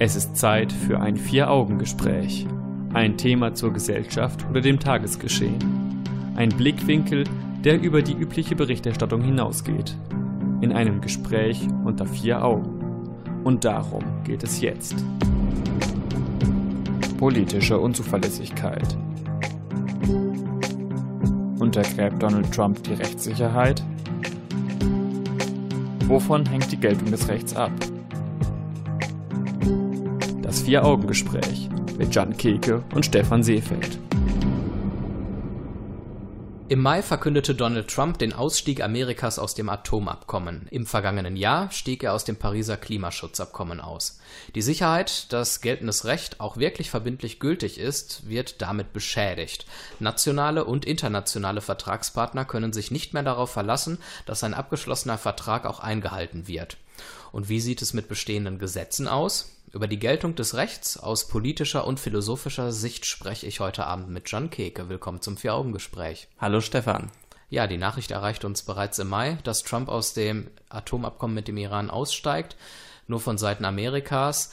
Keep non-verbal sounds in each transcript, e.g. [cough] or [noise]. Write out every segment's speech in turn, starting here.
Es ist Zeit für ein Vier-Augen-Gespräch. Ein Thema zur Gesellschaft oder dem Tagesgeschehen. Ein Blickwinkel, der über die übliche Berichterstattung hinausgeht. In einem Gespräch unter vier Augen. Und darum geht es jetzt. Politische Unzuverlässigkeit. Untergräbt Donald Trump die Rechtssicherheit? Wovon hängt die Geltung des Rechts ab? Vier-Augen-Gespräch mit Jan Keke und Stefan Seefeld. Im Mai verkündete Donald Trump den Ausstieg Amerikas aus dem Atomabkommen. Im vergangenen Jahr stieg er aus dem Pariser Klimaschutzabkommen aus. Die Sicherheit, dass geltendes Recht auch wirklich verbindlich gültig ist, wird damit beschädigt. Nationale und internationale Vertragspartner können sich nicht mehr darauf verlassen, dass ein abgeschlossener Vertrag auch eingehalten wird. Und wie sieht es mit bestehenden Gesetzen aus? Über die Geltung des Rechts aus politischer und philosophischer Sicht spreche ich heute Abend mit John Keke. Willkommen zum Vier-Augen-Gespräch. Hallo Stefan. Ja, die Nachricht erreichte uns bereits im Mai, dass Trump aus dem Atomabkommen mit dem Iran aussteigt, nur von Seiten Amerikas.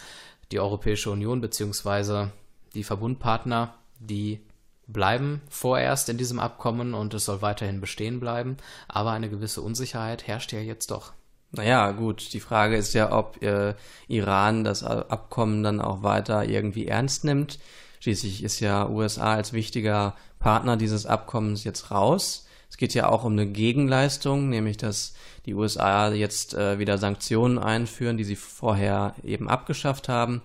Die Europäische Union bzw. die Verbundpartner, die bleiben vorerst in diesem Abkommen und es soll weiterhin bestehen bleiben. Aber eine gewisse Unsicherheit herrscht ja jetzt doch. Naja, gut, die Frage ist ja, ob äh, Iran das Abkommen dann auch weiter irgendwie ernst nimmt. Schließlich ist ja USA als wichtiger Partner dieses Abkommens jetzt raus. Es geht ja auch um eine Gegenleistung, nämlich dass die USA jetzt äh, wieder Sanktionen einführen, die sie vorher eben abgeschafft haben.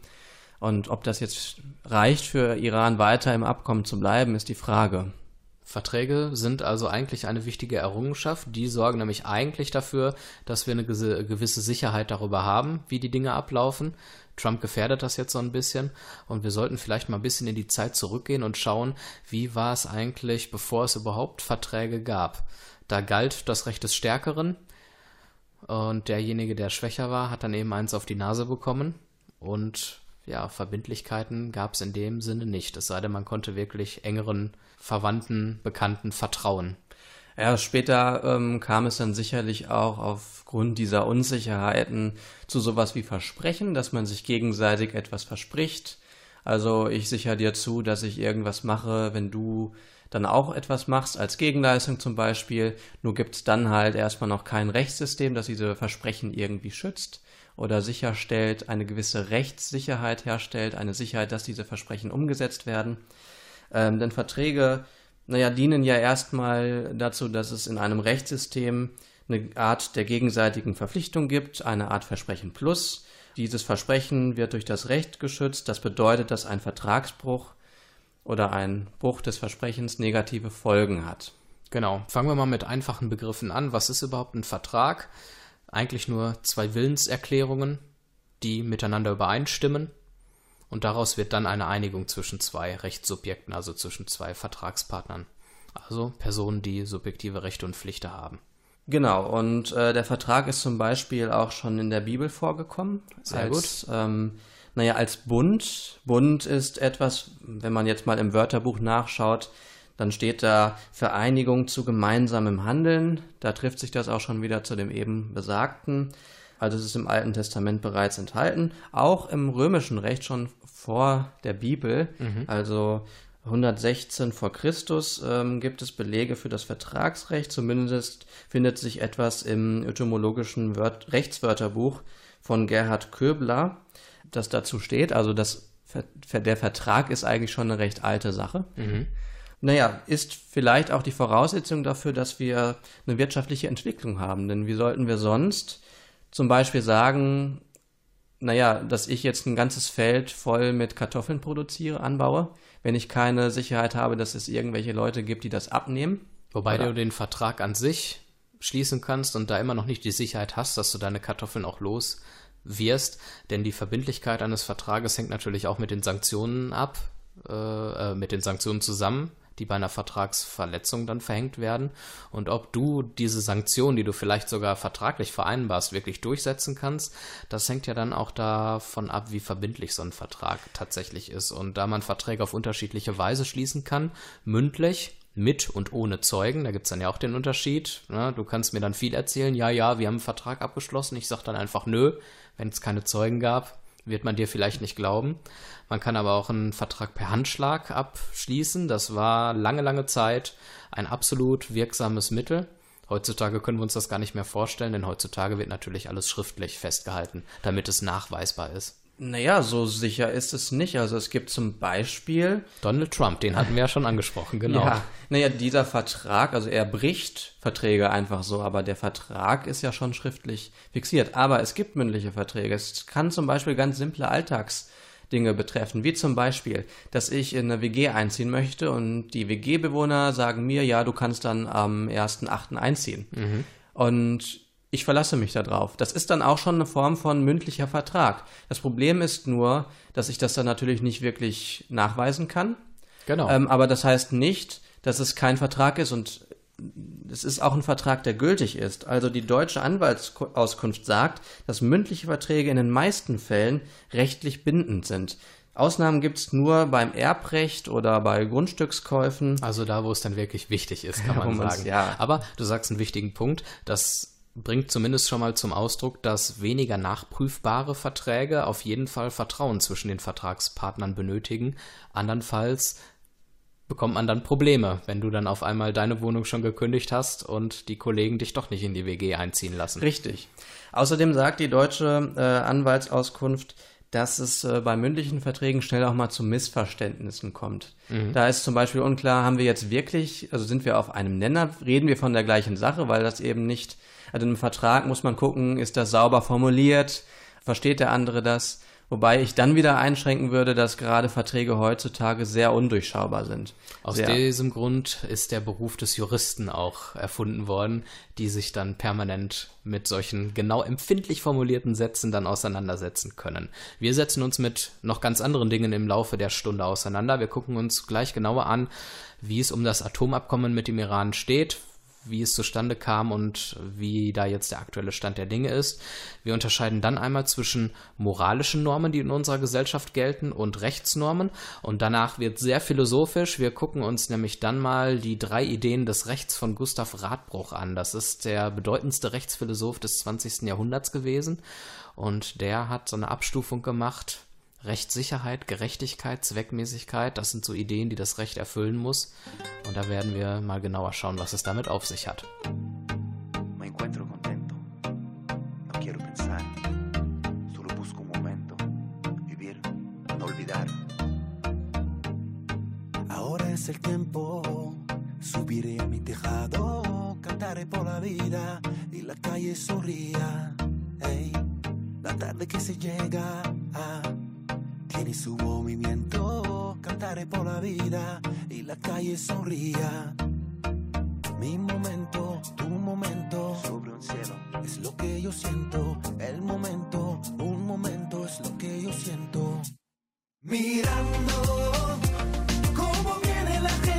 Und ob das jetzt reicht für Iran weiter im Abkommen zu bleiben, ist die Frage. Verträge sind also eigentlich eine wichtige Errungenschaft. Die sorgen nämlich eigentlich dafür, dass wir eine gewisse Sicherheit darüber haben, wie die Dinge ablaufen. Trump gefährdet das jetzt so ein bisschen und wir sollten vielleicht mal ein bisschen in die Zeit zurückgehen und schauen, wie war es eigentlich, bevor es überhaupt Verträge gab. Da galt das Recht des Stärkeren und derjenige, der schwächer war, hat dann eben eins auf die Nase bekommen und ja, Verbindlichkeiten gab es in dem Sinne nicht. Es sei denn, man konnte wirklich engeren Verwandten, Bekannten vertrauen. Ja, später ähm, kam es dann sicherlich auch aufgrund dieser Unsicherheiten zu sowas wie Versprechen, dass man sich gegenseitig etwas verspricht. Also ich sichere dir zu, dass ich irgendwas mache, wenn du dann auch etwas machst, als Gegenleistung zum Beispiel. Nur gibt es dann halt erstmal noch kein Rechtssystem, das diese Versprechen irgendwie schützt oder sicherstellt, eine gewisse Rechtssicherheit herstellt, eine Sicherheit, dass diese Versprechen umgesetzt werden. Ähm, denn Verträge, naja, dienen ja erstmal dazu, dass es in einem Rechtssystem eine Art der gegenseitigen Verpflichtung gibt, eine Art Versprechen plus. Dieses Versprechen wird durch das Recht geschützt. Das bedeutet, dass ein Vertragsbruch oder ein Bruch des Versprechens negative Folgen hat. Genau. Fangen wir mal mit einfachen Begriffen an. Was ist überhaupt ein Vertrag? Eigentlich nur zwei Willenserklärungen, die miteinander übereinstimmen und daraus wird dann eine Einigung zwischen zwei Rechtssubjekten, also zwischen zwei Vertragspartnern. Also Personen, die subjektive Rechte und Pflichten haben. Genau, und äh, der Vertrag ist zum Beispiel auch schon in der Bibel vorgekommen. Sehr als, gut. Ähm, naja, als Bund. Bund ist etwas, wenn man jetzt mal im Wörterbuch nachschaut, dann steht da Vereinigung zu gemeinsamem Handeln. Da trifft sich das auch schon wieder zu dem eben Besagten. Also es ist im Alten Testament bereits enthalten, auch im römischen Recht schon vor der Bibel, mhm. also 116 vor Christus ähm, gibt es Belege für das Vertragsrecht. Zumindest findet sich etwas im etymologischen Wört Rechtswörterbuch von Gerhard Köbler, das dazu steht. Also das, der Vertrag ist eigentlich schon eine recht alte Sache. Mhm. Naja, ist vielleicht auch die Voraussetzung dafür, dass wir eine wirtschaftliche Entwicklung haben. Denn wie sollten wir sonst zum Beispiel sagen, naja, dass ich jetzt ein ganzes Feld voll mit Kartoffeln produziere, anbaue, wenn ich keine Sicherheit habe, dass es irgendwelche Leute gibt, die das abnehmen. Wobei Oder? du den Vertrag an sich schließen kannst und da immer noch nicht die Sicherheit hast, dass du deine Kartoffeln auch los wirst, denn die Verbindlichkeit eines Vertrages hängt natürlich auch mit den Sanktionen ab, äh, äh mit den Sanktionen zusammen, die bei einer Vertragsverletzung dann verhängt werden und ob du diese Sanktionen, die du vielleicht sogar vertraglich vereinbarst, wirklich durchsetzen kannst, das hängt ja dann auch davon ab, wie verbindlich so ein Vertrag tatsächlich ist. Und da man Verträge auf unterschiedliche Weise schließen kann, mündlich, mit und ohne Zeugen, da gibt es dann ja auch den Unterschied. Ne? Du kannst mir dann viel erzählen, ja, ja, wir haben einen Vertrag abgeschlossen, ich sage dann einfach nö, wenn es keine Zeugen gab, wird man dir vielleicht nicht glauben. Man kann aber auch einen Vertrag per Handschlag abschließen. Das war lange, lange Zeit ein absolut wirksames Mittel. Heutzutage können wir uns das gar nicht mehr vorstellen, denn heutzutage wird natürlich alles schriftlich festgehalten, damit es nachweisbar ist. Naja, so sicher ist es nicht. Also es gibt zum Beispiel. Donald Trump, den hatten wir ja schon angesprochen, [laughs] genau. Ja, naja, dieser Vertrag, also er bricht Verträge einfach so, aber der Vertrag ist ja schon schriftlich fixiert. Aber es gibt mündliche Verträge. Es kann zum Beispiel ganz simple Alltagsdinge betreffen, wie zum Beispiel, dass ich in eine WG einziehen möchte und die WG-Bewohner sagen mir, ja, du kannst dann am 1.8. einziehen. Mhm. Und ich verlasse mich darauf. Das ist dann auch schon eine Form von mündlicher Vertrag. Das Problem ist nur, dass ich das dann natürlich nicht wirklich nachweisen kann. Genau. Ähm, aber das heißt nicht, dass es kein Vertrag ist und es ist auch ein Vertrag, der gültig ist. Also die deutsche Anwaltsauskunft sagt, dass mündliche Verträge in den meisten Fällen rechtlich bindend sind. Ausnahmen gibt es nur beim Erbrecht oder bei Grundstückskäufen. Also da, wo es dann wirklich wichtig ist, kann [laughs] man sagen. Ja. Aber du sagst einen wichtigen Punkt, dass bringt zumindest schon mal zum Ausdruck, dass weniger nachprüfbare Verträge auf jeden Fall Vertrauen zwischen den Vertragspartnern benötigen. Andernfalls bekommt man dann Probleme, wenn du dann auf einmal deine Wohnung schon gekündigt hast und die Kollegen dich doch nicht in die WG einziehen lassen. Richtig. Außerdem sagt die deutsche äh, Anwaltsauskunft, dass es äh, bei mündlichen Verträgen schnell auch mal zu Missverständnissen kommt. Mhm. Da ist zum Beispiel unklar, haben wir jetzt wirklich, also sind wir auf einem Nenner, reden wir von der gleichen Sache, weil das eben nicht also im Vertrag muss man gucken, ist das sauber formuliert, versteht der andere das? Wobei ich dann wieder einschränken würde, dass gerade Verträge heutzutage sehr undurchschaubar sind. Aus sehr. diesem Grund ist der Beruf des Juristen auch erfunden worden, die sich dann permanent mit solchen genau empfindlich formulierten Sätzen dann auseinandersetzen können. Wir setzen uns mit noch ganz anderen Dingen im Laufe der Stunde auseinander. Wir gucken uns gleich genauer an, wie es um das Atomabkommen mit dem Iran steht, wie es zustande kam und wie da jetzt der aktuelle Stand der Dinge ist. Wir unterscheiden dann einmal zwischen moralischen Normen, die in unserer Gesellschaft gelten, und Rechtsnormen. Und danach wird sehr philosophisch. Wir gucken uns nämlich dann mal die drei Ideen des Rechts von Gustav Radbruch an. Das ist der bedeutendste Rechtsphilosoph des 20. Jahrhunderts gewesen. Und der hat so eine Abstufung gemacht Rechtssicherheit, Gerechtigkeit, Zweckmäßigkeit, das sind so Ideen, die das Recht erfüllen muss. Und da werden wir mal genauer schauen, was es damit auf sich hat. Me encuentro contento. No quiero pensar. Solo busco un momento. Vivir, no olvidar. Ahora es el tiempo. Subiré a mi tejado. Cantaré por la vida. Y la calle sonría. Hey, la tarde que se llega. Ah. Tiene su movimiento. Cantaré por la vida y la calle sonría. Mi momento, tu momento, sobre un cielo, es lo que yo siento. El momento, un momento, es lo que yo siento. Mirando. lo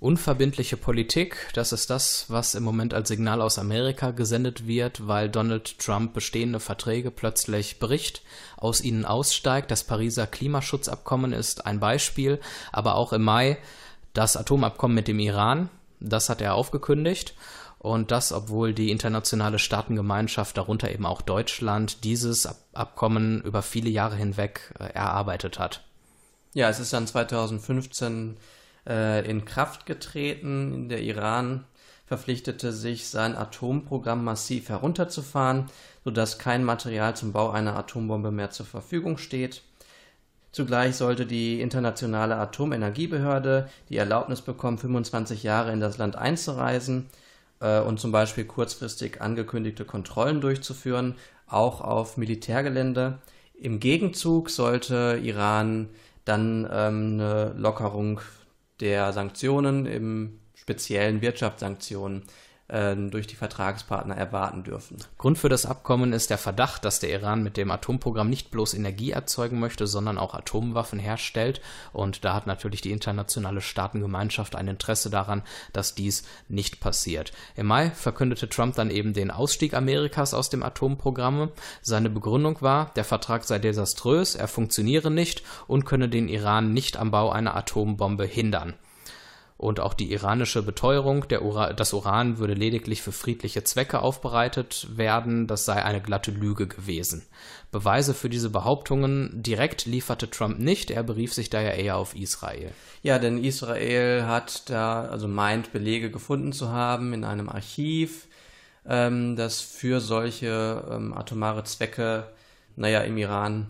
Unverbindliche Politik, das ist das, was im Moment als Signal aus Amerika gesendet wird, weil Donald Trump bestehende Verträge plötzlich bricht, aus ihnen aussteigt. Das Pariser Klimaschutzabkommen ist ein Beispiel, aber auch im Mai das Atomabkommen mit dem Iran, das hat er aufgekündigt. Und das, obwohl die internationale Staatengemeinschaft, darunter eben auch Deutschland, dieses Ab Abkommen über viele Jahre hinweg äh, erarbeitet hat. Ja, es ist dann 2015 äh, in Kraft getreten. Der Iran verpflichtete sich, sein Atomprogramm massiv herunterzufahren, sodass kein Material zum Bau einer Atombombe mehr zur Verfügung steht. Zugleich sollte die internationale Atomenergiebehörde die Erlaubnis bekommen, 25 Jahre in das Land einzureisen äh, und zum Beispiel kurzfristig angekündigte Kontrollen durchzuführen, auch auf Militärgelände. Im Gegenzug sollte Iran dann ähm, eine Lockerung der Sanktionen, im speziellen Wirtschaftssanktionen, durch die Vertragspartner erwarten dürfen. Grund für das Abkommen ist der Verdacht, dass der Iran mit dem Atomprogramm nicht bloß Energie erzeugen möchte, sondern auch Atomwaffen herstellt. Und da hat natürlich die internationale Staatengemeinschaft ein Interesse daran, dass dies nicht passiert. Im Mai verkündete Trump dann eben den Ausstieg Amerikas aus dem Atomprogramm. Seine Begründung war, der Vertrag sei desaströs, er funktioniere nicht und könne den Iran nicht am Bau einer Atombombe hindern. Und auch die iranische Beteuerung, Ura das Uran würde lediglich für friedliche Zwecke aufbereitet werden, das sei eine glatte Lüge gewesen. Beweise für diese Behauptungen direkt lieferte Trump nicht, er berief sich daher eher auf Israel. Ja, denn Israel hat da, also meint, Belege gefunden zu haben in einem Archiv, ähm, das für solche ähm, atomare Zwecke, naja, im Iran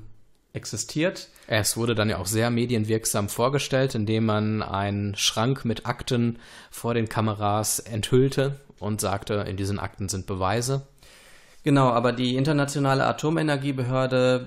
existiert. Es wurde dann ja auch sehr medienwirksam vorgestellt, indem man einen Schrank mit Akten vor den Kameras enthüllte und sagte, in diesen Akten sind Beweise. Genau, aber die internationale Atomenergiebehörde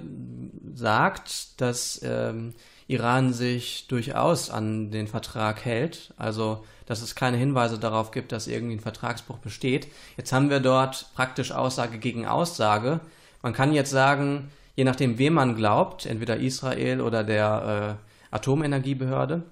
sagt, dass ähm, Iran sich durchaus an den Vertrag hält, also dass es keine Hinweise darauf gibt, dass irgendwie ein Vertragsbruch besteht. Jetzt haben wir dort praktisch Aussage gegen Aussage. Man kann jetzt sagen, je nachdem, wem man glaubt, entweder Israel oder der äh, Atomenergiebehörde,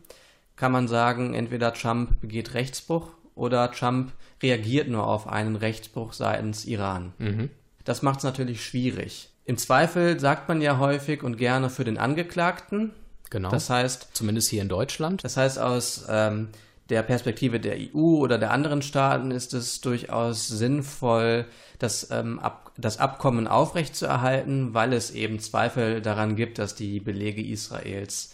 kann man sagen, entweder Trump begeht Rechtsbruch oder Trump reagiert nur auf einen Rechtsbruch seitens Iran. Mhm. Das macht es natürlich schwierig. Im Zweifel sagt man ja häufig und gerne für den Angeklagten. Genau. Das heißt, Zumindest hier in Deutschland. das heißt, aus ähm, der Perspektive der EU oder der anderen Staaten ist es durchaus sinnvoll, das, ähm, Ab das Abkommen aufrechtzuerhalten, weil es eben Zweifel daran gibt, dass die Belege Israels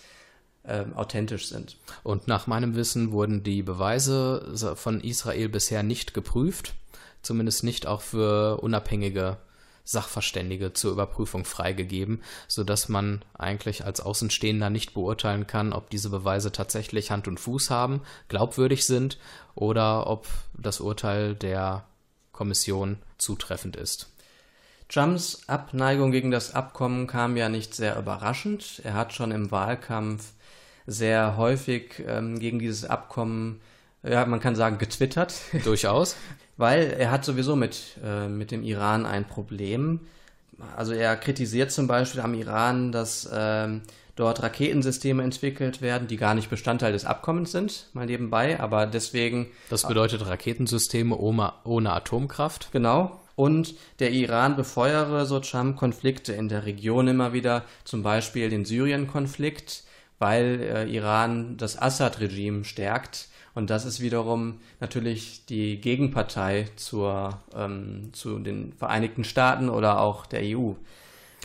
ähm, authentisch sind. Und nach meinem Wissen wurden die Beweise von Israel bisher nicht geprüft, zumindest nicht auch für unabhängige Sachverständige zur Überprüfung freigegeben, sodass man eigentlich als Außenstehender nicht beurteilen kann, ob diese Beweise tatsächlich Hand und Fuß haben, glaubwürdig sind oder ob das Urteil der Kommission zutreffend ist. Trumps Abneigung gegen das Abkommen kam ja nicht sehr überraschend. Er hat schon im Wahlkampf sehr häufig ähm, gegen dieses Abkommen, ja, man kann sagen, getwittert. Durchaus. [laughs] Weil er hat sowieso mit, äh, mit dem Iran ein Problem. Also er kritisiert zum Beispiel am Iran, dass ähm, dort Raketensysteme entwickelt werden, die gar nicht Bestandteil des Abkommens sind, mal nebenbei, aber deswegen. Das bedeutet Raketensysteme ohne, ohne Atomkraft. Genau. Und der Iran befeuere, so Trump, Konflikte in der Region immer wieder, zum Beispiel den Syrien-Konflikt, weil äh, Iran das Assad-Regime stärkt. Und das ist wiederum natürlich die Gegenpartei zur, ähm, zu den Vereinigten Staaten oder auch der EU.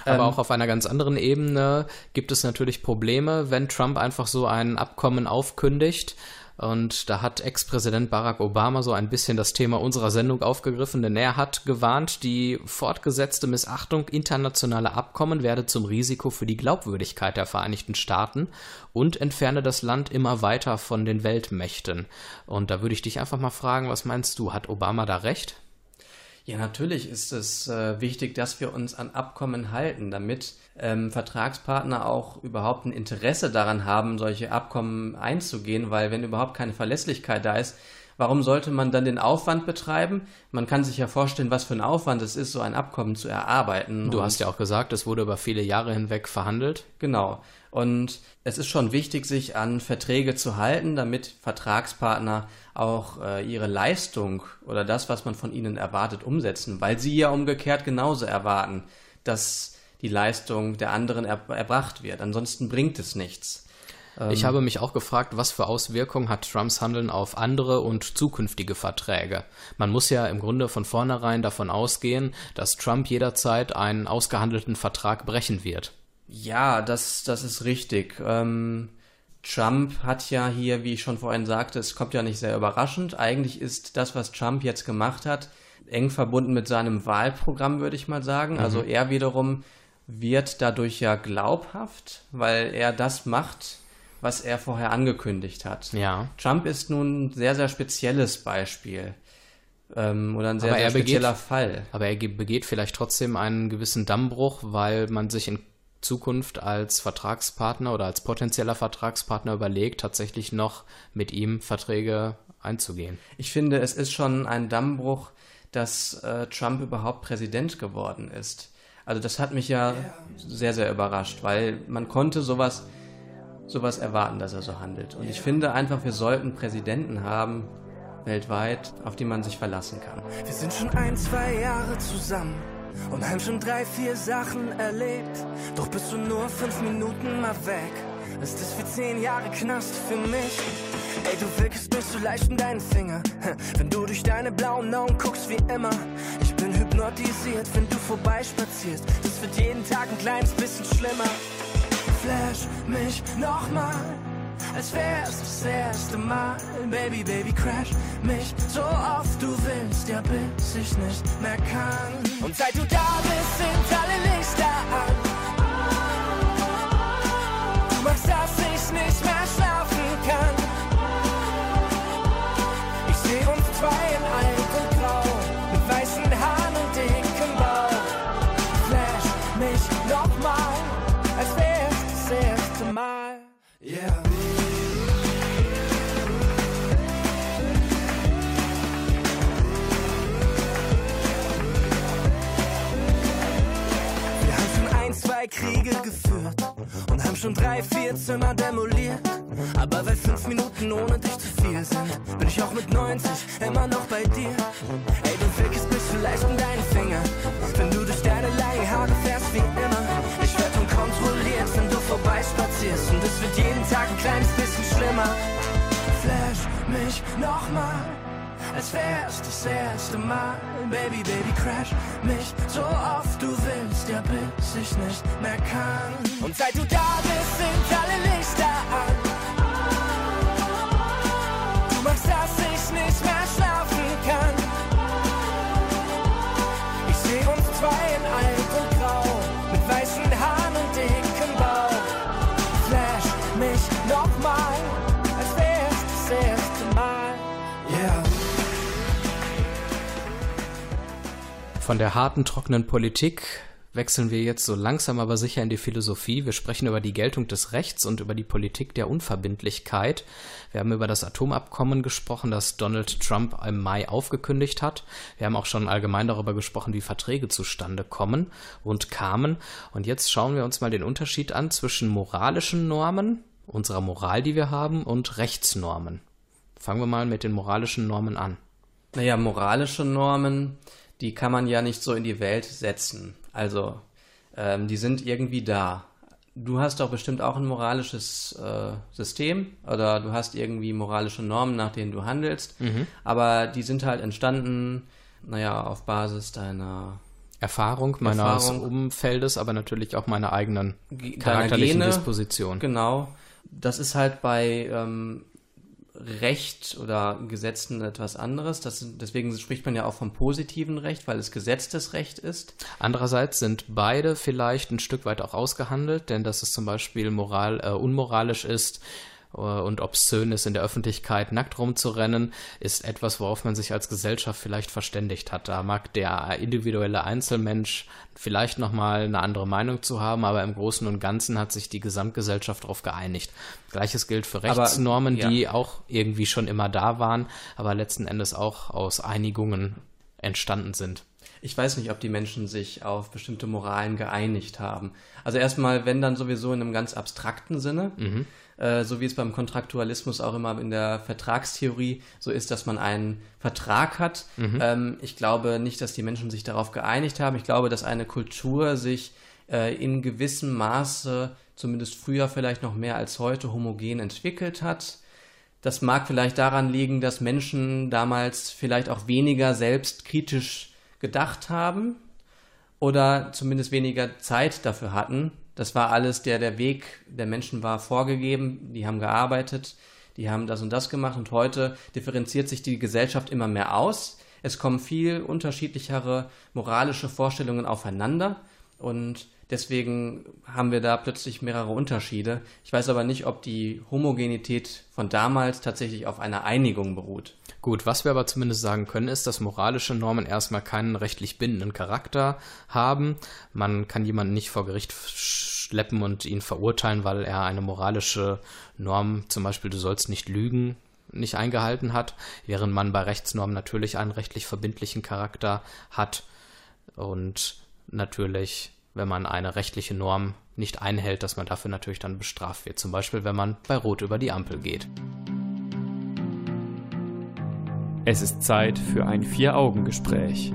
Aber Ähm, auch auf einer ganz anderen Ebene gibt es natürlich Probleme, wenn Trump einfach so ein Abkommen aufkündigt. Und da hat Ex-Präsident Barack Obama so ein bisschen das Thema unserer Sendung aufgegriffen, denn er hat gewarnt, die fortgesetzte Missachtung internationaler Abkommen werde zum Risiko für die Glaubwürdigkeit der Vereinigten Staaten und entferne das Land immer weiter von den Weltmächten. Und da würde ich dich einfach mal fragen, was meinst du, hat Obama da recht? Ja, natürlich ist es äh, wichtig, dass wir uns an Abkommen halten, damit ähm, Vertragspartner auch überhaupt ein Interesse daran haben, solche Abkommen einzugehen, weil wenn überhaupt keine Verlässlichkeit da ist, warum sollte man dann den Aufwand betreiben? Man kann sich ja vorstellen, was für ein Aufwand es ist, so ein Abkommen zu erarbeiten. Du hast ja auch gesagt, es wurde über viele Jahre hinweg verhandelt. Genau. Und es ist schon wichtig, sich an Verträge zu halten, damit Vertragspartner auch äh, ihre Leistung oder das, was man von ihnen erwartet, umsetzen, weil sie ja umgekehrt genauso erwarten, dass die Leistung der anderen er erbracht wird. Ansonsten bringt es nichts. Ich habe mich auch gefragt, was für Auswirkungen hat Trumps Handeln auf andere und zukünftige Verträge. Man muss ja im Grunde von vornherein davon ausgehen, dass Trump jederzeit einen ausgehandelten Vertrag brechen wird. Ja, das, das ist richtig. Ähm, Trump hat ja hier, wie ich schon vorhin sagte, es kommt ja nicht sehr überraschend. Eigentlich ist das, was Trump jetzt gemacht hat, eng verbunden mit seinem Wahlprogramm, würde ich mal sagen. Also er wiederum wird dadurch ja glaubhaft, weil er das macht, was er vorher angekündigt hat. Ja. Trump ist nun ein sehr, sehr spezielles Beispiel. Ähm, oder ein sehr, sehr er begeht- spezieller Fall. Aber er ge- begeht vielleicht trotzdem einen gewissen Dammbruch, weil man sich in Zukunft als Vertragspartner oder als potenzieller Vertragspartner überlegt, tatsächlich noch mit ihm Verträge einzugehen. Ich finde, es ist schon ein Dammbruch, dass äh, Trump überhaupt Präsident geworden ist. Also das hat mich ja sehr, sehr überrascht, weil man konnte sowas, sowas erwarten, dass er so handelt. Und ich finde einfach, wir sollten Präsidenten haben, weltweit, auf die man sich verlassen kann. Wir sind schon ein, zwei Jahre zusammen und haben schon drei, vier Sachen erlebt. Doch bist du nur fünf Minuten mal weg. Ist das wie zehn Jahre Knast für mich? Ey, du wirkst nicht so leicht um deinen Finger. Wenn du durch deine blauen Augen guckst wie immer. Ich bin hypnotisiert, wenn du vorbeispazierst. Das wird jeden Tag ein kleines bisschen schlimmer. Flash mich nochmal, als wär's das erste Mal. Baby, Baby, crash mich so oft du willst, ja, bis ich nicht mehr kann. Und seit du da bist, sind alle Lichter an. Du machst, dass ich nicht mehr schon drei, vier Zimmer demoliert. Aber weil fünf Minuten ohne dich zu viel sind, bin ich auch mit 90 immer noch bei dir. Ey, du wickelst mich vielleicht um deinen Finger, wenn du durch deine langen Haare fährst wie immer. Ich werd unkontrolliert, wenn du vorbeispazierst und es wird jeden Tag ein kleines bisschen schlimmer. Flash mich nochmal, als wär's das erste Mal. Baby, Baby, crash mich so oft du willst, ja, bis ich nicht mehr kann. Und seit du da bist, sind alle Lichter an. Du machst, dass ich nicht mehr schlafen Von der harten, trockenen Politik wechseln wir jetzt so langsam aber sicher in die Philosophie. Wir sprechen über die Geltung des Rechts und über die Politik der Unverbindlichkeit. Wir haben über das Atomabkommen gesprochen, das Donald Trump im Mai aufgekündigt hat. Wir haben auch schon allgemein darüber gesprochen, wie Verträge zustande kommen und kamen. Und jetzt schauen wir uns mal den Unterschied an zwischen moralischen Normen, unserer Moral, die wir haben, und Rechtsnormen. Fangen wir mal mit den moralischen Normen an. Naja, moralische Normen, die kann man ja nicht so in die Welt setzen. Also, ähm, die sind irgendwie da. Du hast doch bestimmt auch ein moralisches äh, System oder du hast irgendwie moralische Normen, nach denen du handelst. Aber die sind halt entstanden, naja, auf Basis deiner Erfahrung meines Erfahrung. Umfeldes, aber natürlich auch meiner eigenen charakterlichen Gene. Disposition. Genau. Das ist halt bei ähm, Recht oder Gesetzen etwas anderes. Das, deswegen spricht man ja auch vom positiven Recht, weil es gesetztes Recht ist. Andererseits sind beide vielleicht ein Stück weit auch ausgehandelt, denn dass es zum Beispiel moral, äh, unmoralisch ist und obszön ist, in der Öffentlichkeit nackt rumzurennen, ist etwas, worauf man sich als Gesellschaft vielleicht verständigt hat. Da mag der individuelle Einzelmensch vielleicht nochmal eine andere Meinung zu haben, aber im Großen und Ganzen hat sich die Gesamtgesellschaft darauf geeinigt. Gleiches gilt für Aber, Rechtsnormen, ja. die auch irgendwie schon immer da waren, aber letzten Endes auch aus Einigungen entstanden sind. Ich weiß nicht, ob die Menschen sich auf bestimmte Moralen geeinigt haben. Also erstmal, wenn dann sowieso in einem ganz abstrakten Sinne, äh, so wie es beim Kontraktualismus auch immer in der Vertragstheorie so ist, dass man einen Vertrag hat. Ähm, ich glaube nicht, dass die Menschen sich darauf geeinigt haben. Ich glaube, dass eine Kultur sich äh, in gewissem Maße, zumindest früher vielleicht noch mehr als heute, homogen entwickelt hat. Das mag vielleicht daran liegen, dass Menschen damals vielleicht auch weniger selbstkritisch gedacht haben oder zumindest weniger Zeit dafür hatten. Das war alles, der, der Weg der Menschen war vorgegeben, die haben gearbeitet, die haben das und das gemacht. Und heute differenziert sich die Gesellschaft immer mehr aus. Es kommen viel unterschiedlichere moralische Vorstellungen aufeinander. Und deswegen haben wir da plötzlich mehrere Unterschiede. Ich weiß aber nicht, ob die Homogenität von damals tatsächlich auf einer Einigung beruht. Gut, was wir aber zumindest sagen können, ist, dass moralische Normen erstmal keinen rechtlich bindenden Charakter haben. Man kann jemanden nicht vor Gericht schleppen und ihn verurteilen, weil er eine moralische Norm, zum Beispiel du sollst nicht lügen, nicht eingehalten hat, während man bei Rechtsnormen natürlich einen rechtlich verbindlichen Charakter hat und natürlich, wenn man eine rechtliche Norm nicht einhält, dass man dafür natürlich dann bestraft wird. Zum Beispiel, wenn man bei Rot über die Ampel geht. Es ist Zeit für ein Vier-Augen-Gespräch.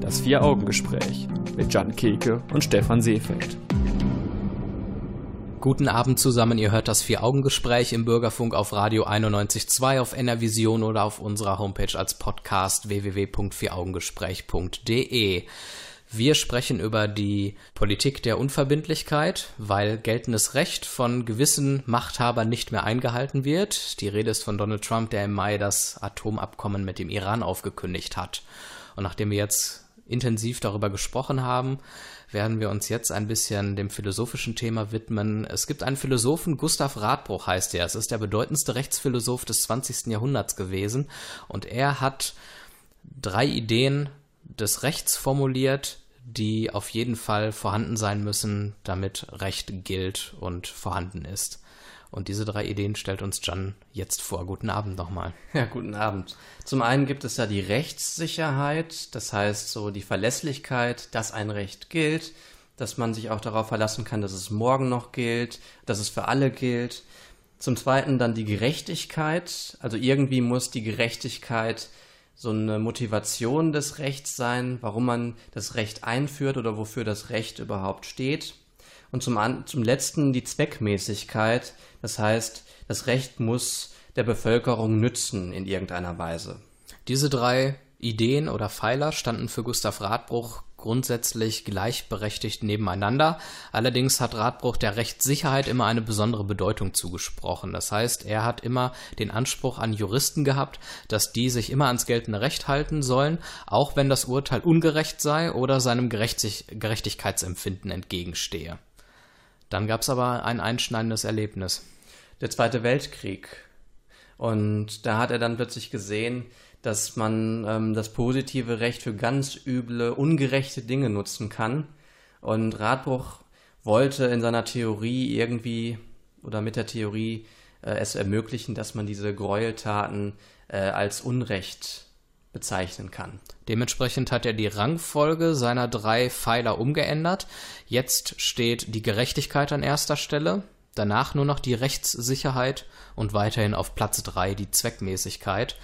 Das Vier-Augen-Gespräch mit Jan Keke und Stefan Seefeld. Guten Abend zusammen, ihr hört das Vier-Augen-Gespräch im Bürgerfunk auf Radio 91.2, auf NRVision oder auf unserer Homepage als Podcast www.vieraugengespräch.de. Wir sprechen über die Politik der Unverbindlichkeit, weil geltendes Recht von gewissen Machthabern nicht mehr eingehalten wird. Die Rede ist von Donald Trump, der im Mai das Atomabkommen mit dem Iran aufgekündigt hat. Und nachdem wir jetzt intensiv darüber gesprochen haben, werden wir uns jetzt ein bisschen dem philosophischen Thema widmen. Es gibt einen Philosophen, Gustav Radbruch heißt er. Es ist der bedeutendste Rechtsphilosoph des 20. Jahrhunderts gewesen. Und er hat drei Ideen des Rechts formuliert, die auf jeden Fall vorhanden sein müssen, damit Recht gilt und vorhanden ist. Und diese drei Ideen stellt uns Jan jetzt vor. Guten Abend nochmal. [laughs] Ja, guten Abend. Zum einen gibt es ja die Rechtssicherheit, das heißt so die Verlässlichkeit, dass ein Recht gilt, dass man sich auch darauf verlassen kann, dass es morgen noch gilt, dass es für alle gilt. Zum zweiten dann die Gerechtigkeit, also irgendwie muss die Gerechtigkeit so eine Motivation des Rechts sein, warum man das Recht einführt oder wofür das Recht überhaupt steht. Und zum, an, zum letzten die Zweckmäßigkeit, das heißt, das Recht muss der Bevölkerung nützen in irgendeiner Weise. Diese drei Ideen oder Pfeiler standen für Gustav Radbruch grundsätzlich gleichberechtigt nebeneinander. Allerdings hat Radbruch der Rechtssicherheit immer eine besondere Bedeutung zugesprochen. Das heißt, er hat immer den Anspruch an Juristen gehabt, dass die sich immer ans geltende Recht halten sollen, auch wenn das Urteil ungerecht sei oder seinem Gerechtig Gerechtigkeitsempfinden entgegenstehe. Dann gab es aber ein einschneidendes Erlebnis. Der Zweite Weltkrieg. Und da hat er dann plötzlich gesehen, dass man ähm, das positive Recht für ganz üble, ungerechte Dinge nutzen kann. Und Radbruch wollte in seiner Theorie irgendwie oder mit der Theorie äh, es ermöglichen, dass man diese Gräueltaten äh, als Unrecht bezeichnen kann. Dementsprechend hat er die Rangfolge seiner drei Pfeiler umgeändert. Jetzt steht die Gerechtigkeit an erster Stelle, danach nur noch die Rechtssicherheit und weiterhin auf Platz drei die Zweckmäßigkeit.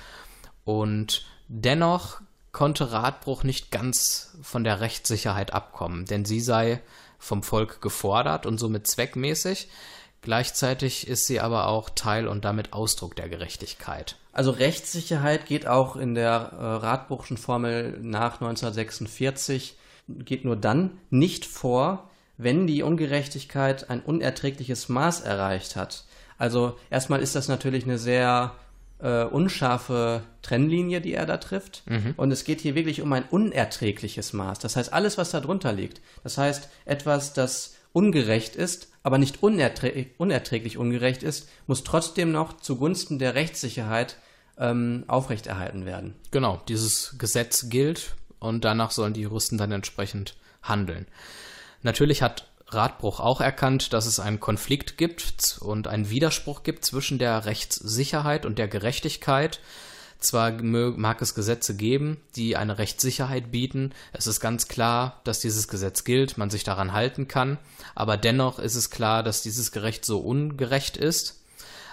Und dennoch konnte Radbruch nicht ganz von der Rechtssicherheit abkommen, denn sie sei vom Volk gefordert und somit zweckmäßig. Gleichzeitig ist sie aber auch Teil und damit Ausdruck der Gerechtigkeit. Also Rechtssicherheit geht auch in der äh, Radbruchschen Formel nach 1946, geht nur dann nicht vor, wenn die Ungerechtigkeit ein unerträgliches Maß erreicht hat. Also erstmal ist das natürlich eine sehr äh, unscharfe Trennlinie, die er da trifft. Und es geht hier wirklich um ein unerträgliches Maß. Das heißt, alles, was da drunter liegt. Das heißt, etwas, das ungerecht ist, aber nicht unerträ unerträglich ungerecht ist, muss trotzdem noch zugunsten der Rechtssicherheit ähm, aufrechterhalten werden. Genau, dieses Gesetz gilt und danach sollen die Juristen dann entsprechend handeln. Natürlich hat Radbruch auch erkannt, dass es einen Konflikt gibt und einen Widerspruch gibt zwischen der Rechtssicherheit und der Gerechtigkeit. Zwar mag es Gesetze geben, die eine Rechtssicherheit bieten. Es ist ganz klar, dass dieses Gesetz gilt, man sich daran halten kann. Aber dennoch ist es klar, dass dieses Gerecht so ungerecht ist.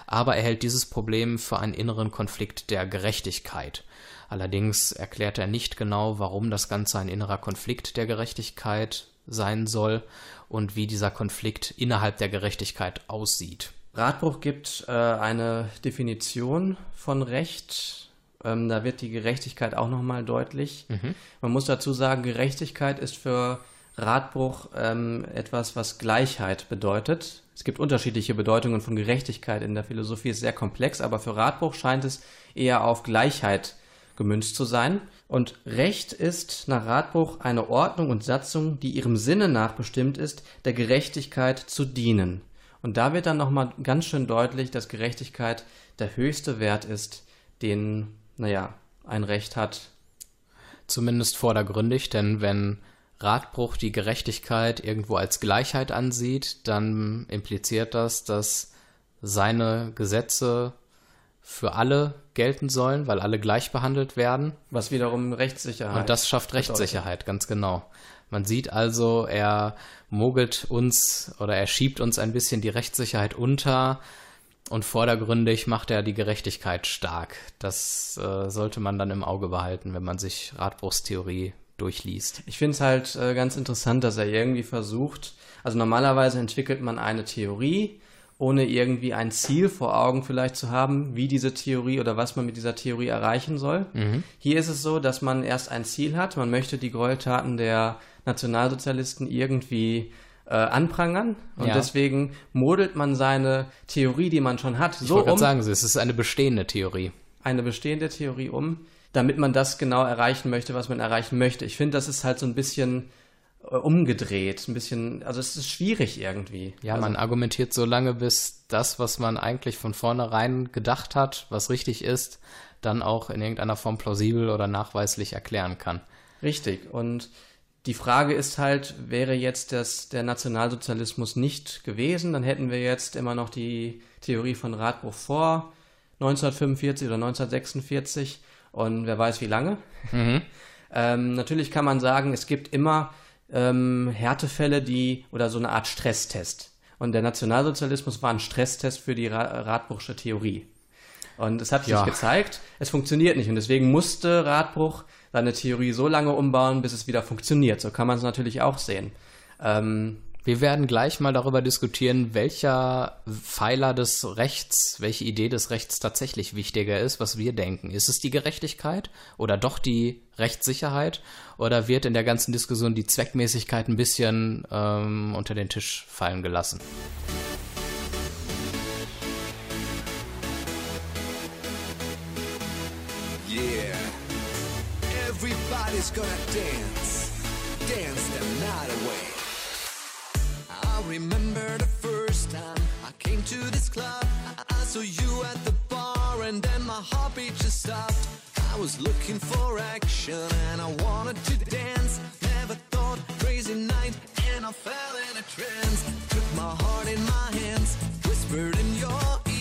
Aber er hält dieses Problem für einen inneren Konflikt der Gerechtigkeit. Allerdings erklärt er nicht genau, warum das Ganze ein innerer Konflikt der Gerechtigkeit sein soll und wie dieser Konflikt innerhalb der Gerechtigkeit aussieht. Radbruch gibt äh, eine Definition von Recht. Ähm, da wird die Gerechtigkeit auch nochmal deutlich. Man muss dazu sagen, Gerechtigkeit ist für Radbruch ähm, etwas, was Gleichheit bedeutet. Es gibt unterschiedliche Bedeutungen von Gerechtigkeit in der Philosophie, ist sehr komplex, aber für Radbruch scheint es eher auf Gleichheit gemünzt zu sein. Und Recht ist nach Radbruch eine Ordnung und Satzung, die ihrem Sinne nach bestimmt ist, der Gerechtigkeit zu dienen. Und da wird dann nochmal ganz schön deutlich, dass Gerechtigkeit der höchste Wert ist, den, naja, ein Recht hat. Zumindest vordergründig, denn wenn Radbruch die Gerechtigkeit irgendwo als Gleichheit ansieht, dann impliziert das, dass seine Gesetze für alle gelten sollen, weil alle gleich behandelt werden. Was wiederum Rechtssicherheit. Und das schafft bedeutet. Rechtssicherheit, ganz genau. Man sieht also, er mogelt uns oder er schiebt uns ein bisschen die Rechtssicherheit unter und vordergründig macht er die Gerechtigkeit stark. Das äh, sollte man dann im Auge behalten, wenn man sich Radbruchs Theorie durchliest. Ich finde es halt äh, ganz interessant, dass er irgendwie versucht, also normalerweise entwickelt man eine Theorie, ohne irgendwie ein Ziel vor Augen vielleicht zu haben, wie diese Theorie oder was man mit dieser Theorie erreichen soll. Hier ist es so, dass man erst ein Ziel hat, man möchte die Gräueltaten der Nationalsozialisten irgendwie äh, anprangern und Ja. deswegen modelt man seine Theorie, die man schon hat, Ich so um, gerade sagen, es ist eine bestehende Theorie. eine bestehende Theorie um, damit man das genau erreichen möchte, was man erreichen möchte. Ich finde, das ist halt so ein bisschen äh, umgedreht, ein bisschen, also es ist schwierig irgendwie. Ja, also, man argumentiert so lange, bis das, was man eigentlich von vornherein gedacht hat, was richtig ist, dann auch in irgendeiner Form plausibel oder nachweislich erklären kann. Richtig. Und die Frage ist halt, wäre jetzt das, der Nationalsozialismus nicht gewesen, dann hätten wir jetzt immer noch die Theorie von Radbruch vor 1945 oder 1946 und wer weiß wie lange. [laughs] Ähm, natürlich kann man sagen, es gibt immer ähm, Härtefälle, die oder so eine Art Stresstest. Und der Nationalsozialismus war ein Stresstest für die Ra Radbruchsche Theorie. Und es hat sich Ja. gezeigt, es funktioniert nicht. Und deswegen musste Radbruch seine Theorie so lange umbauen, bis es wieder funktioniert. So kann man es natürlich auch sehen. Ähm, Wir werden gleich mal darüber diskutieren, welcher Pfeiler des Rechts, welche Idee des Rechts tatsächlich wichtiger ist, was wir denken. Ist es die Gerechtigkeit oder doch die Rechtssicherheit? Oder wird in der ganzen Diskussion die Zweckmäßigkeit ein bisschen ähm, unter den Tisch fallen gelassen? Everybody's gonna dance, dance the night away. I remember the first time I came to this club. I- saw you at the bar, and then my heartbeat just stopped. I was looking for action, and I wanted to dance. Never thought crazy night, and I fell in a trance. Took my heart in my hands, whispered in your ear,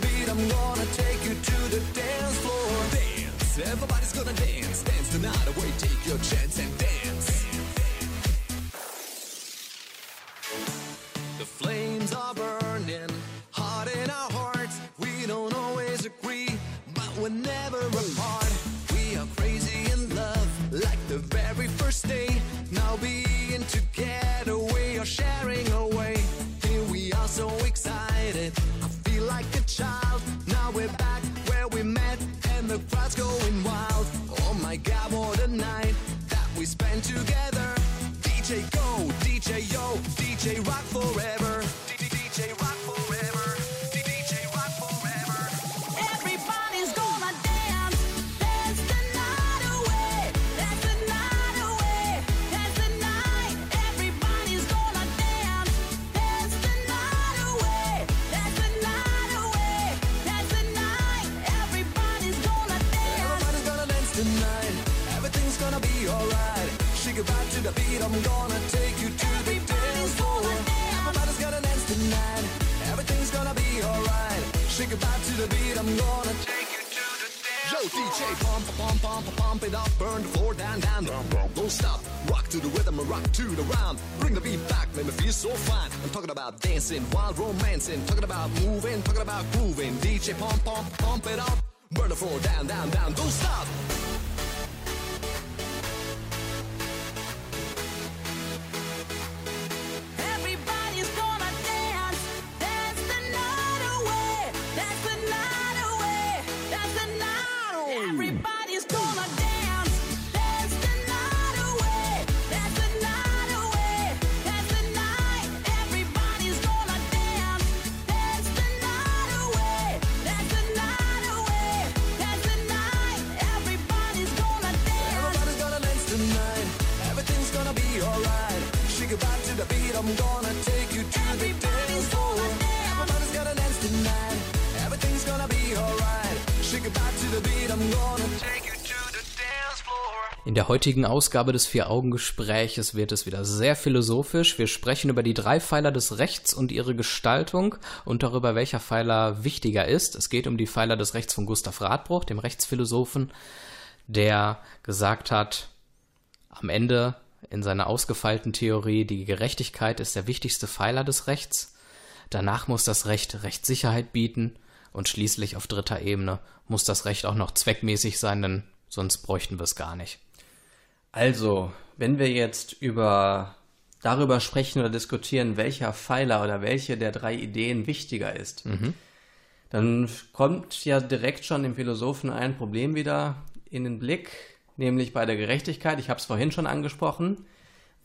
beat. I'm gonna take you to the dance floor. Dance. Everybody's gonna dance. Dance the night away. Take your chance child. Now we're back where we met, and the crowd's going wild. Oh my God, what a night that we spent together. DJ go, DJ yo, DJ rock forever. It up, burn the floor down, down, down. Don't stop, rock to the rhythm, rock to the rhyme. Bring the beat back, make me feel so fine. I'm talking about dancing, wild romancing, talking about moving, talking about grooving. DJ, pump, pump, pump it up, burn the floor down, down, down. Don't stop. In der heutigen Ausgabe des Vier-Augen-Gespräches wird es wieder sehr philosophisch. Wir sprechen über die drei Pfeiler des Rechts und ihre Gestaltung und darüber, welcher Pfeiler wichtiger ist. Es geht um die Pfeiler des Rechts von Gustav Radbruch, dem Rechtsphilosophen, der gesagt hat, am Ende in seiner ausgefeilten Theorie, die Gerechtigkeit ist der wichtigste Pfeiler des Rechts. Danach muss das Recht Rechtssicherheit bieten und schließlich auf dritter Ebene muss das Recht auch noch zweckmäßig sein, denn sonst bräuchten wir es gar nicht. Also, wenn wir jetzt über darüber sprechen oder diskutieren, welcher Pfeiler oder welche der drei Ideen wichtiger ist, dann kommt ja direkt schon dem Philosophen ein Problem wieder in den Blick, nämlich bei der Gerechtigkeit. Ich habe es vorhin schon angesprochen.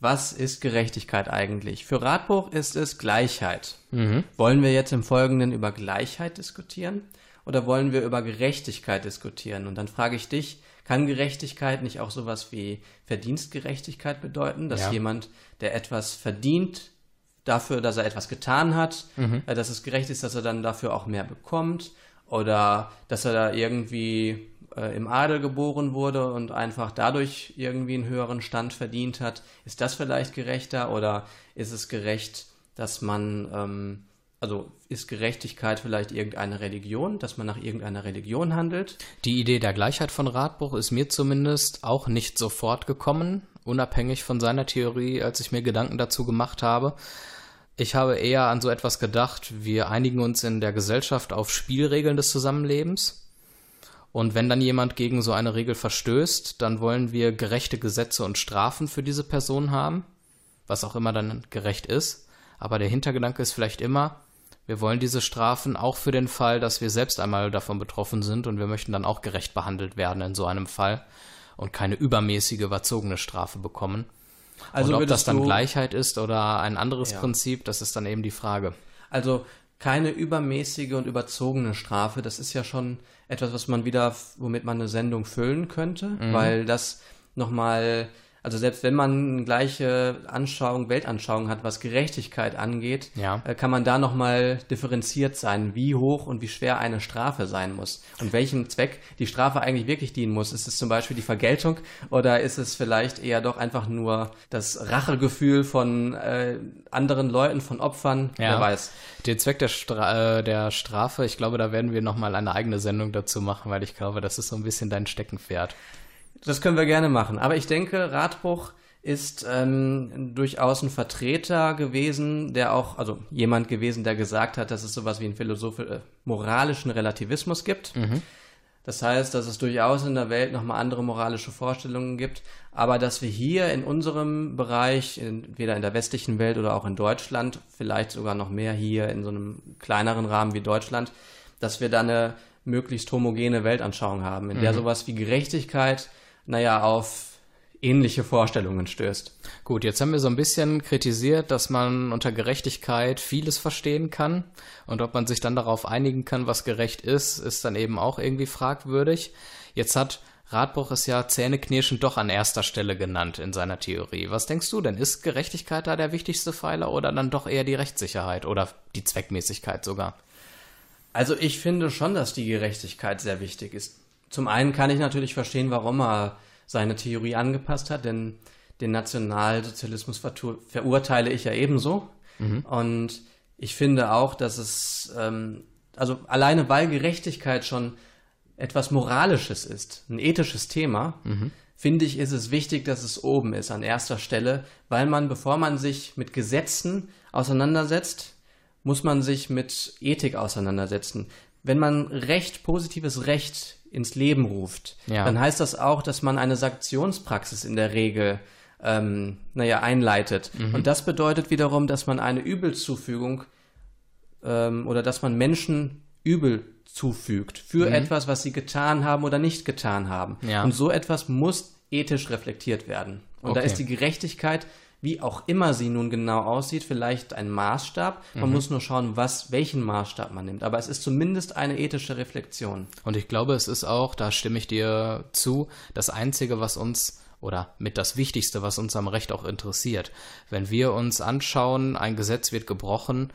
Was ist Gerechtigkeit eigentlich? Für Radbruch ist es Gleichheit. Wollen wir jetzt im Folgenden über Gleichheit diskutieren oder wollen wir über Gerechtigkeit diskutieren? Und dann frage ich dich, kann Gerechtigkeit nicht auch sowas wie Verdienstgerechtigkeit bedeuten, dass Ja. jemand, der etwas verdient, dafür, dass er etwas getan hat, äh, dass es gerecht ist, dass er dann dafür auch mehr bekommt oder dass er da irgendwie äh, im Adel geboren wurde und einfach dadurch irgendwie einen höheren Stand verdient hat. Ist das vielleicht gerechter oder ist es gerecht, dass man, ähm, also ist Gerechtigkeit vielleicht irgendeine Religion, dass man nach irgendeiner Religion handelt? Die Idee der Gleichheit von Radbruch ist mir zumindest auch nicht sofort gekommen, unabhängig von seiner Theorie, als ich mir Gedanken dazu gemacht habe. Ich habe eher an so etwas gedacht, wir einigen uns in der Gesellschaft auf Spielregeln des Zusammenlebens. Und wenn dann jemand gegen so eine Regel verstößt, dann wollen wir gerechte Gesetze und Strafen für diese Person haben, was auch immer dann gerecht ist. Aber der Hintergedanke ist vielleicht immer, wir wollen diese Strafen auch für den Fall, dass wir selbst einmal davon betroffen sind und wir möchten dann auch gerecht behandelt werden in so einem Fall und keine übermäßige, überzogene Strafe bekommen. Also und ob das dann Gleichheit ist oder ein anderes Ja. Prinzip, das ist dann eben die Frage. Also keine übermäßige und überzogene Strafe, das ist ja schon etwas, was man wieder, womit man eine Sendung füllen könnte, weil das nochmal Also selbst wenn man gleiche Anschauung, Weltanschauung hat, was Gerechtigkeit angeht, Ja. äh, kann man da nochmal differenziert sein, wie hoch und wie schwer eine Strafe sein muss und welchem Zweck die Strafe eigentlich wirklich dienen muss. Ist es zum Beispiel die Vergeltung oder ist es vielleicht eher doch einfach nur das Rachegefühl von äh, anderen Leuten, von Opfern? Wer weiß. Den Zweck der, Stra äh, der Strafe, ich glaube, da werden wir nochmal eine eigene Sendung dazu machen, weil ich glaube, das ist so ein bisschen dein Steckenpferd. Das können wir gerne machen. Aber ich denke, Radbruch ist ähm, durchaus ein Vertreter gewesen, der auch, also jemand gewesen, der gesagt hat, dass es sowas wie einen Philosoph äh, moralischen Relativismus gibt. Das heißt, dass es durchaus in der Welt nochmal andere moralische Vorstellungen gibt, aber dass wir hier in unserem Bereich, entweder in der westlichen Welt oder auch in Deutschland, vielleicht sogar noch mehr hier in so einem kleineren Rahmen wie Deutschland, dass wir da eine möglichst homogene Weltanschauung haben, in der sowas wie Gerechtigkeit, naja, auf ähnliche Vorstellungen stößt. Gut, jetzt haben wir so ein bisschen kritisiert, dass man unter Gerechtigkeit vieles verstehen kann. Und ob man sich dann darauf einigen kann, was gerecht ist, ist dann eben auch irgendwie fragwürdig. Jetzt hat Radbruch es ja zähneknirschend doch an erster Stelle genannt in seiner Theorie. Was denkst du denn? Ist Gerechtigkeit da der wichtigste Pfeiler oder dann doch eher die Rechtssicherheit oder die Zweckmäßigkeit sogar? Also ich finde schon, dass die Gerechtigkeit sehr wichtig ist. Zum einen kann ich natürlich verstehen, warum er seine Theorie angepasst hat, denn den Nationalsozialismus vertu- verurteile ich ja ebenso. Und ich finde auch, dass es, ähm, also alleine weil Gerechtigkeit schon etwas Moralisches ist, ein ethisches Thema, finde ich, ist es wichtig, dass es oben ist, an erster Stelle, weil man, bevor man sich mit Gesetzen auseinandersetzt, muss man sich mit Ethik auseinandersetzen. Wenn man Recht, positives Recht ins Leben ruft, Ja. dann heißt das auch, dass man eine Sanktionspraxis in der Regel ähm, naja, einleitet. Und das bedeutet wiederum, dass man eine Übelzufügung ähm, oder dass man Menschen Übel zufügt für etwas, was sie getan haben oder nicht getan haben. Ja. Und so etwas muss ethisch reflektiert werden. Und da Okay. ist die Gerechtigkeit, wie auch immer sie nun genau aussieht, vielleicht ein Maßstab. Man muss nur schauen, was, welchen Maßstab man nimmt. Aber es ist zumindest eine ethische Reflexion. Und ich glaube, es ist auch, da stimme ich dir zu, das Einzige, was uns oder mit das Wichtigste, was uns am Recht auch interessiert. Wenn wir uns anschauen, ein Gesetz wird gebrochen,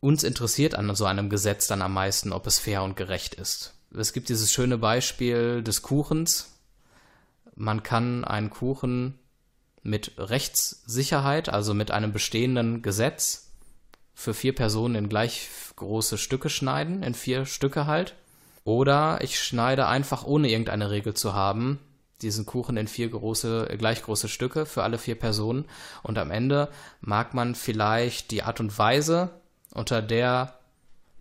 uns interessiert an so einem Gesetz dann am meisten, ob es fair und gerecht ist. Es gibt dieses schöne Beispiel des Kuchens. Man kann einen Kuchen mit Rechtssicherheit, also mit einem bestehenden Gesetz, für vier Personen in gleich große Stücke schneiden, in vier Stücke halt. Oder ich schneide einfach, ohne irgendeine Regel zu haben, diesen Kuchen in vier große, gleich große Stücke für alle vier Personen. Und am Ende mag man vielleicht die Art und Weise, unter der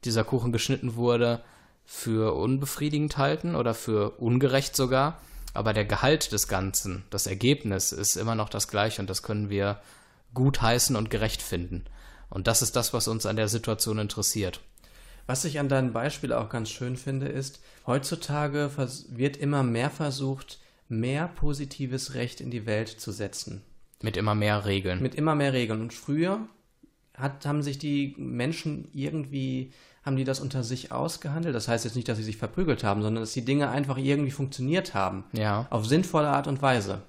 dieser Kuchen geschnitten wurde, für unbefriedigend halten oder für ungerecht sogar. Aber der Gehalt des Ganzen, das Ergebnis ist immer noch das gleiche und das können wir gut heißen und gerecht finden. Und das ist das, was uns an der Situation interessiert. Was ich an deinem Beispiel auch ganz schön finde, ist, heutzutage wird immer mehr versucht, mehr positives Recht in die Welt zu setzen. Mit immer mehr Regeln. Mit immer mehr Regeln. Und früher hat, haben sich die Menschen irgendwie, haben die das unter sich ausgehandelt. Das heißt jetzt nicht, dass sie sich verprügelt haben, sondern dass die Dinge einfach irgendwie funktioniert haben. Ja. Auf sinnvolle Art und Weise.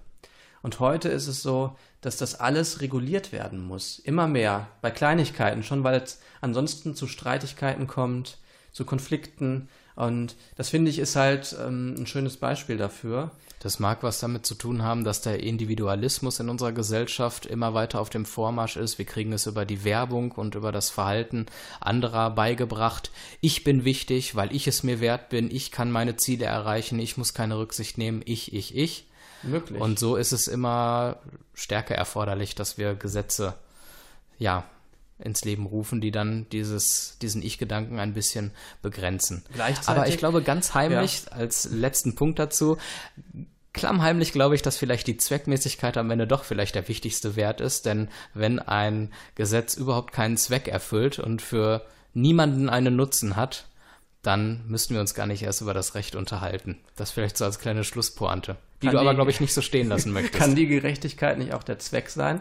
Und heute ist es so, dass das alles reguliert werden muss. Immer mehr. Bei Kleinigkeiten schon, weil es ansonsten zu Streitigkeiten kommt, zu Konflikten. Und das finde ich ist halt ähm, ein schönes Beispiel dafür. Das mag was damit zu tun haben, dass der Individualismus in unserer Gesellschaft immer weiter auf dem Vormarsch ist. Wir kriegen es über die Werbung und über das Verhalten anderer beigebracht. Ich bin wichtig, weil ich es mir wert bin. Ich kann meine Ziele erreichen. Ich muss keine Rücksicht nehmen. Ich, ich, ich. Wirklich. Und so ist es immer stärker erforderlich, dass wir Gesetze, ja, ins Leben rufen, die dann dieses, diesen Ich-Gedanken ein bisschen begrenzen. Gleichzeitig- Aber ich glaube, ganz heimlich, als letzten Punkt dazu, klammheimlich glaube ich, dass vielleicht die Zweckmäßigkeit am Ende doch vielleicht der wichtigste Wert ist, denn wenn ein Gesetz überhaupt keinen Zweck erfüllt und für niemanden einen Nutzen hat, dann müssten wir uns gar nicht erst über das Recht unterhalten. Das vielleicht so als kleine Schlusspointe, die Kann du aber, glaube ich, nicht so stehen lassen [laughs] möchtest. Kann die Gerechtigkeit nicht auch der Zweck sein?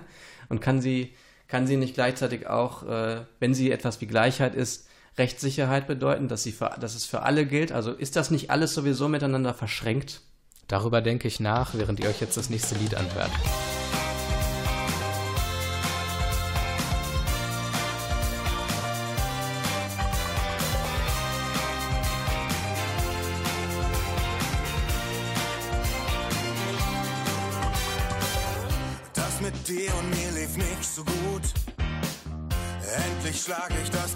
Und kann sie, kann sie nicht gleichzeitig auch, äh, wenn sie etwas wie Gleichheit ist, Rechtssicherheit bedeuten, dass, sie für, dass es für alle gilt? Also ist das nicht alles sowieso miteinander verschränkt? Darüber denke ich nach, während ihr euch jetzt das nächste Lied anhört.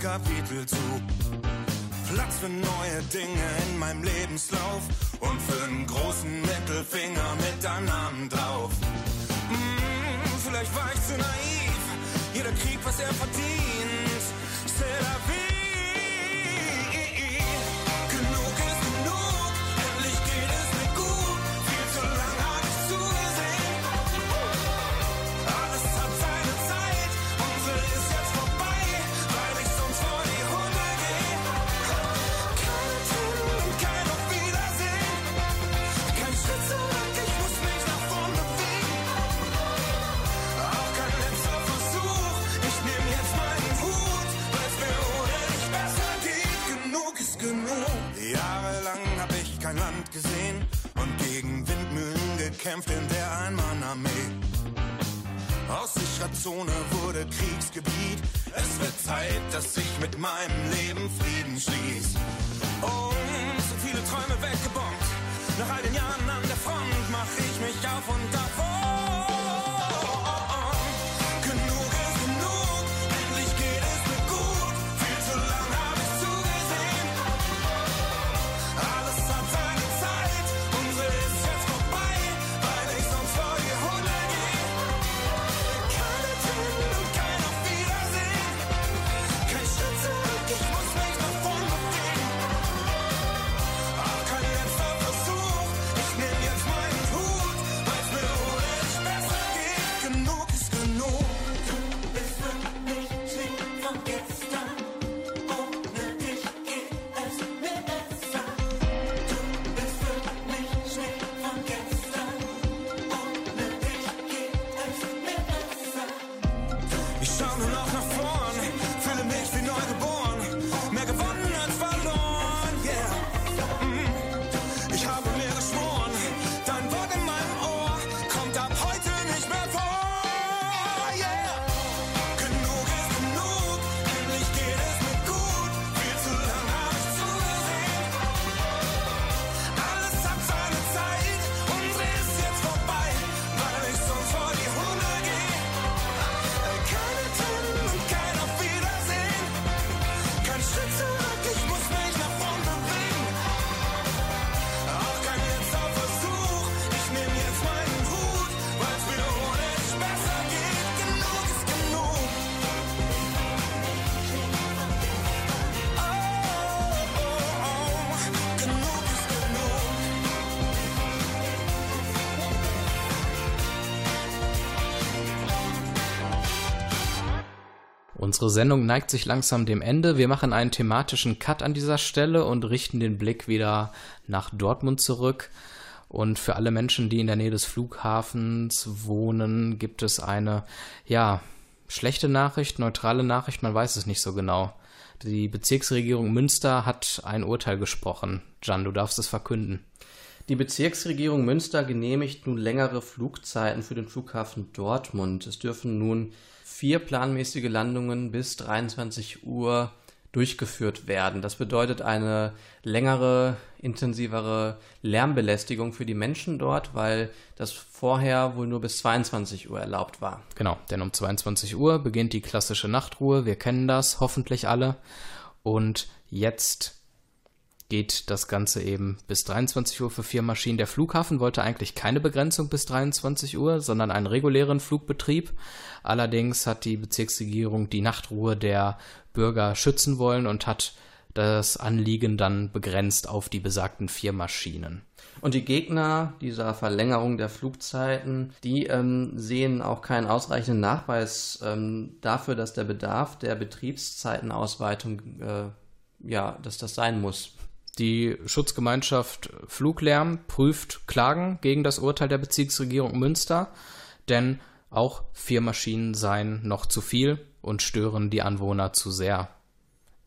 Kapitel zu. Platz für neue Dinge in meinem Lebenslauf und für einen großen Mittelfinger mit deinem Namen drauf. Hm, vielleicht war ich zu naiv. Jeder Krieg, was er verdient. C'est la Gekämpft in der Einmannarmee. Aus sicherer Zone wurde Kriegsgebiet. Es wird Zeit, dass ich mit meinem Leben Frieden schließ. Und so viele Träume weggebombt. Nach all den Jahren an der Front mach ich mich auf und davon. Unsere Sendung neigt sich langsam dem Ende. Wir machen einen thematischen Cut an dieser Stelle und richten den Blick wieder nach Dortmund zurück. Und für alle Menschen, die in der Nähe des Flughafens wohnen, gibt es eine, ja, schlechte Nachricht, neutrale Nachricht, man weiß es nicht so genau. Die Bezirksregierung Münster hat ein Urteil gesprochen. Jan, du darfst es verkünden. Die Bezirksregierung Münster genehmigt nun längere Flugzeiten für den Flughafen Dortmund. Es dürfen nun vier planmäßige Landungen bis 23 Uhr durchgeführt werden. Das bedeutet eine längere, intensivere Lärmbelästigung für die Menschen dort, weil das vorher wohl nur bis 22 Uhr erlaubt war. Genau, denn um 22 Uhr beginnt die klassische Nachtruhe. Wir kennen das hoffentlich alle. Und jetzt geht das Ganze eben bis 23 Uhr für vier Maschinen. Der Flughafen wollte eigentlich keine Begrenzung bis 23 Uhr, sondern einen regulären Flugbetrieb. Allerdings hat die Bezirksregierung die Nachtruhe der Bürger schützen wollen und hat das Anliegen dann begrenzt auf die besagten vier Maschinen. Und die Gegner dieser Verlängerung der Flugzeiten, die ähm, sehen auch keinen ausreichenden Nachweis ähm, dafür, dass der Bedarf der Betriebszeitenausweitung, äh, ja, dass das sein muss. Die Schutzgemeinschaft Fluglärm prüft Klagen gegen das Urteil der Bezirksregierung Münster, denn auch vier Maschinen seien noch zu viel und stören die Anwohner zu sehr.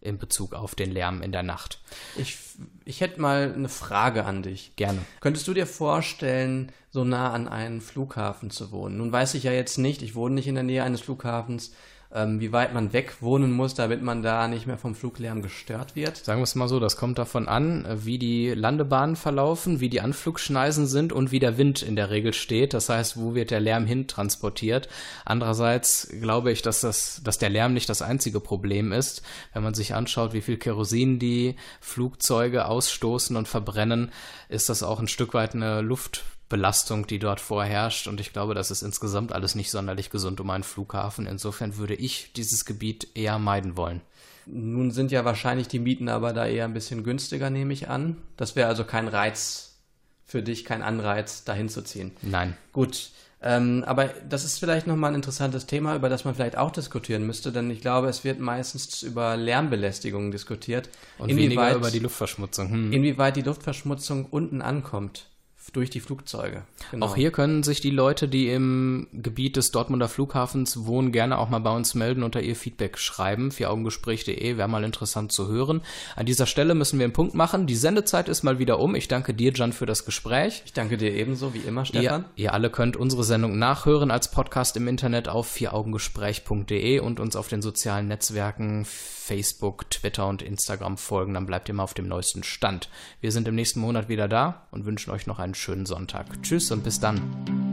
in Bezug auf den Lärm in der Nacht. Ich, ich hätte mal eine Frage an dich. Gerne. Könntest du dir vorstellen, so nah an einen Flughafen zu wohnen? Nun weiß ich ja jetzt nicht, ich wohne nicht in der Nähe eines Flughafens, ähm, wie weit man weg wohnen muss, damit man da nicht mehr vom Fluglärm gestört wird. Sagen wir es mal so, das kommt davon an, wie die Landebahnen verlaufen, wie die Anflugschneisen sind und wie der Wind in der Regel steht. Das heißt, wo wird der Lärm hin transportiert. Andererseits glaube ich, dass, das, dass der Lärm nicht das einzige Problem ist. Wenn man sich anschaut, wie viel Kerosin die Flugzeuge ausstoßen und verbrennen, ist das auch ein Stück weit eine Luftbelastung, die dort vorherrscht. Und ich glaube, das ist insgesamt alles nicht sonderlich gesund um einen Flughafen. Insofern würde ich dieses Gebiet eher meiden wollen. Nun sind ja wahrscheinlich die Mieten aber da eher ein bisschen günstiger, nehme ich an. Das wäre also kein Reiz für dich, kein Anreiz, dahin zu ziehen. Nein. Gut, ähm, aber das ist vielleicht nochmal ein interessantes Thema, über das man vielleicht auch diskutieren müsste, denn ich glaube, es wird meistens über Lärmbelästigung diskutiert. Und weniger über die Luftverschmutzung. Hm. Inwieweit die Luftverschmutzung unten ankommt durch die Flugzeuge. Genau. Auch hier können sich die Leute, die im Gebiet des Dortmunder Flughafens wohnen, gerne auch mal bei uns melden und da ihr Feedback schreiben. Vieraugengespräch.de wäre mal interessant zu hören. An dieser Stelle müssen wir einen Punkt machen. Die Sendezeit ist mal wieder um. Ich danke dir, Jan, für das Gespräch. Ich danke dir ebenso, wie immer, Stefan. Ihr, ihr alle könnt unsere Sendung nachhören als Podcast im Internet auf vieraugengespräch.de und uns auf den sozialen Netzwerken Facebook, Twitter und Instagram folgen. Dann bleibt ihr mal auf dem neuesten Stand. Wir sind im nächsten Monat wieder da und wünschen euch noch einen schönen Sonntag. Tschüss und bis dann.